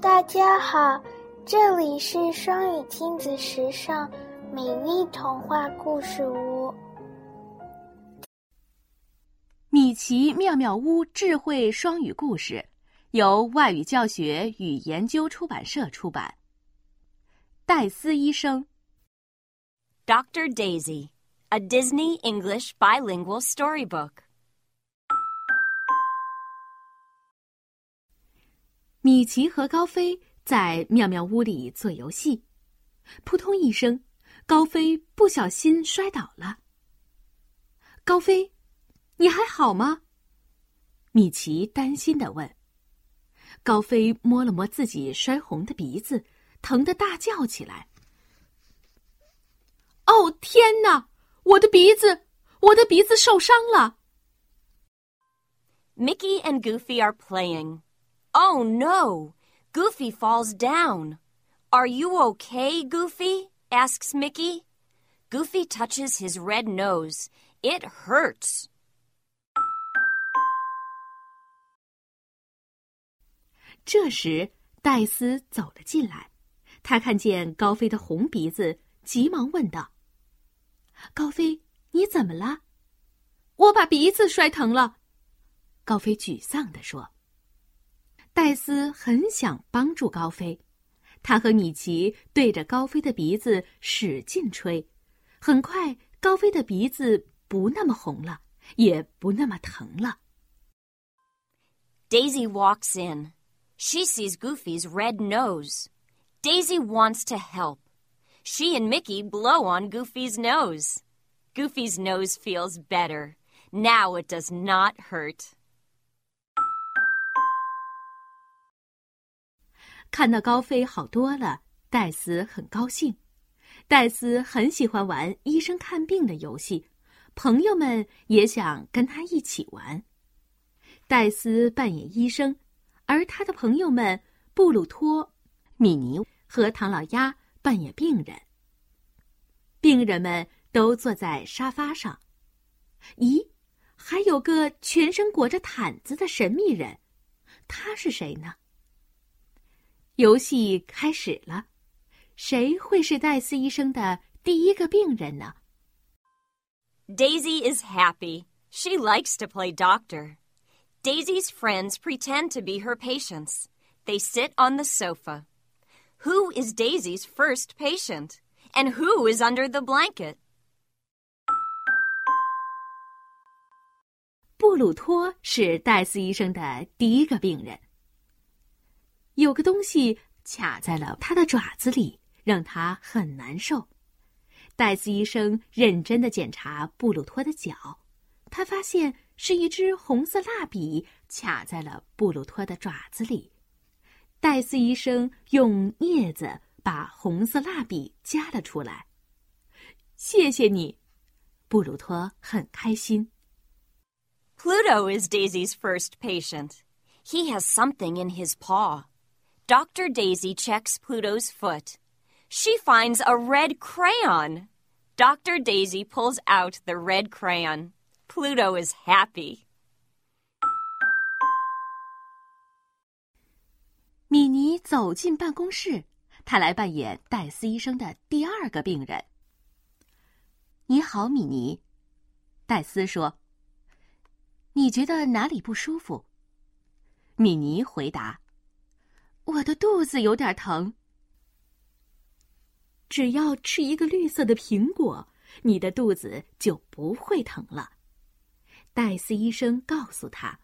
大家好，这里是双语亲子时尚美丽童话故事屋。米奇妙妙屋智慧双语故事由外语教学与研究出版社出版。戴斯医生，Dr. Daisy, a Disney English bilingual storybook。米奇和高飞在妙妙屋里做游戏，扑通一声，高飞不小心摔倒了。高飞。你还好吗？米奇担心的问。高飞摸了摸自己摔红的鼻子，疼得大叫起来：“哦，天哪！我的鼻子，我的鼻子受伤了！” Mickey and Goofy are playing. Oh no! Goofy falls down. Are you okay, Goofy? asks Mickey. Goofy touches his red nose. It hurts. 这时，戴斯走了进来，他看见高飞的红鼻子，急忙问道：“高飞，你怎么了？”“我把鼻子摔疼了。”高飞沮丧地说。 戴斯很想帮助高飞，他和米奇对着高飞的鼻子使劲吹，很快，高飞的鼻子不那么红了，也不那么疼了。Daisy walks in. She sees Goofy's red nose. Daisy wants to help. She and Mickey blow on Goofy's nose. Goofy's nose feels better. Now it does not hurt. 看到高飞好多了，戴斯很高兴。戴斯很喜欢玩医生看病的游戏，朋友们也想跟他一起玩。戴斯扮演医生。而他的朋友们布鲁托、米妮和唐老鸭扮演病人。病人们都坐在沙发上。咦，还有个全身裹着毯子的神秘人，他是谁呢？游戏开始了，谁会是戴斯医生的第一个病人呢？Daisy is happy. She likes to play doctor. Daisy's friends pretend to be her patients. They sit on the sofa. Who is Daisy's first patient? And who is under the blanket? 布鲁托是戴斯医生的第一个病人。 有个东西卡在了他的爪子里，让他很难受。戴斯医生认真的检查布鲁托的脚，他发现。是一支红色蜡笔卡在了布鲁托的爪子里，戴斯医生用镊子把红色蜡笔夹了出来。谢谢你，布鲁托很开心。Pluto is Daisy's first patient. He has something in his paw. Dr. Daisy checks Pluto's foot. She finds a red crayon. Dr. Daisy pulls out the red crayon. Pluto is happy. 米妮走进办公室，他来扮演戴斯医生的第二个病人。你好，米妮。戴斯说：“你觉得哪里不舒服？”米妮回答：“ 我的肚子有点疼。”只要吃一个绿色的苹果，你的肚子就不会疼了。戴斯医生告诉他：“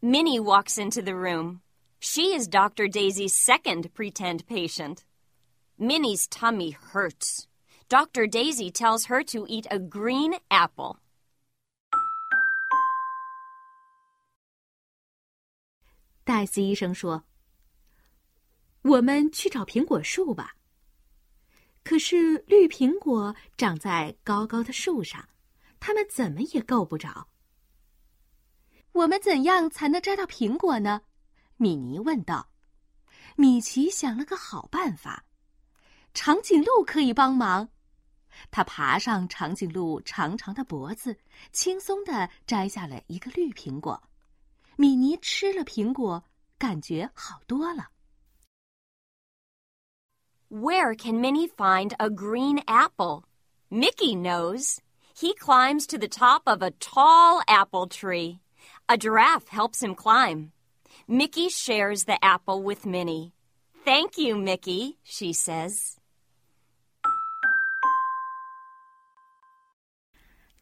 Minnie walks into the room. She is Dr. Daisy's second pretend patient. Minnie's tummy hurts. Dr. Daisy tells her to eat a green apple.” 戴斯医生说：“ 我们去找苹果树吧。可是绿苹果长在高高的树上。”他们怎么也够不着。我们怎样才能摘到苹果呢？米妮问道。米奇想了个好办法，长颈鹿可以帮忙。他爬上长颈鹿长长的脖子，轻松的摘下了一个绿苹果。米妮吃了苹果，感觉好多了。Where can Minnie find a green apple? Mickey knows. He climbs to the top of a tall apple tree. A giraffe helps him climb. Mickey shares the apple with Minnie. Thank you, Mickey, she says.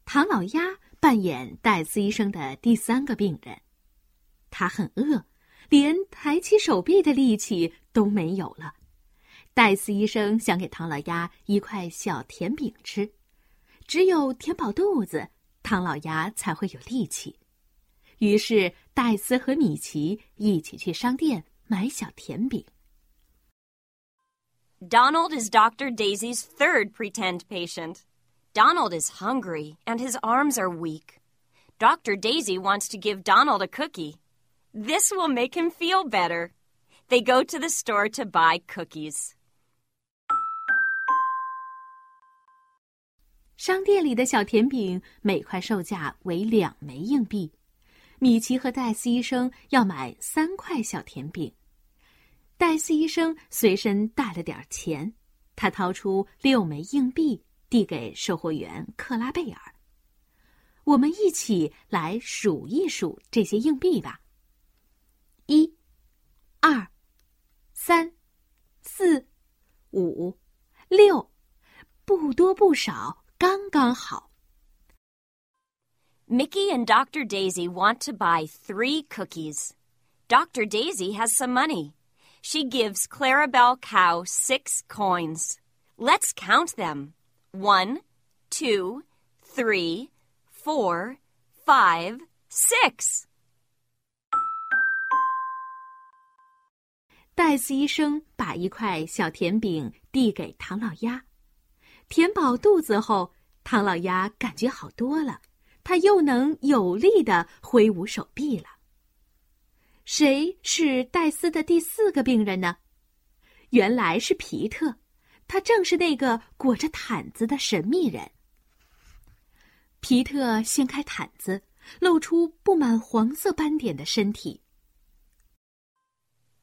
唐老鸭扮演戴斯医生的第三个病人，他很饿，连抬起手臂的力气都没有了。 戴斯医生想给唐老鸭一块小甜饼吃，只有填饱肚子，唐老鸭才会有力气。于是，戴斯和米奇一起去商店买小甜饼。Donald is Dr. Daisy's third pretend patient. Donald is hungry and his arms are weak. Dr. Daisy wants to give Donald a cookie. This will make him feel better. They go to the store to buy cookies. 商店里的小甜饼每块售价为两枚硬币。米奇和戴斯医生要买三块小甜饼。戴斯医生随身带了点钱，他掏出六枚硬币递给售货员克拉贝尔。我们一起来数一数这些硬币吧。一、二、三、四、五、六，不多不少，刚刚好。Mickey and Dr. Daisy want to buy three cookies. Dr. Daisy has some money. She gives Clarabelle Cow six coins. Let's count them. One, two, three, four, five, six. 戴斯医生把一块小甜饼递给唐老鸭， 填饱肚子后，唐老鸭感觉好多了。他又能有力的挥舞手臂了。谁是戴斯的第四个病人呢？原来是皮特，他正是那个裹着毯子的神秘人。皮特掀开毯子，露出布满黄色斑点的身体。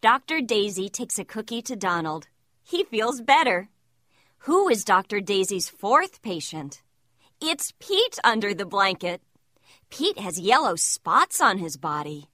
Doctor Daisy takes a cookie to Donald. He feels better. Who is Dr. Daisy's fourth patient? It's Pete under the blanket. Pete has yellow spots on his body.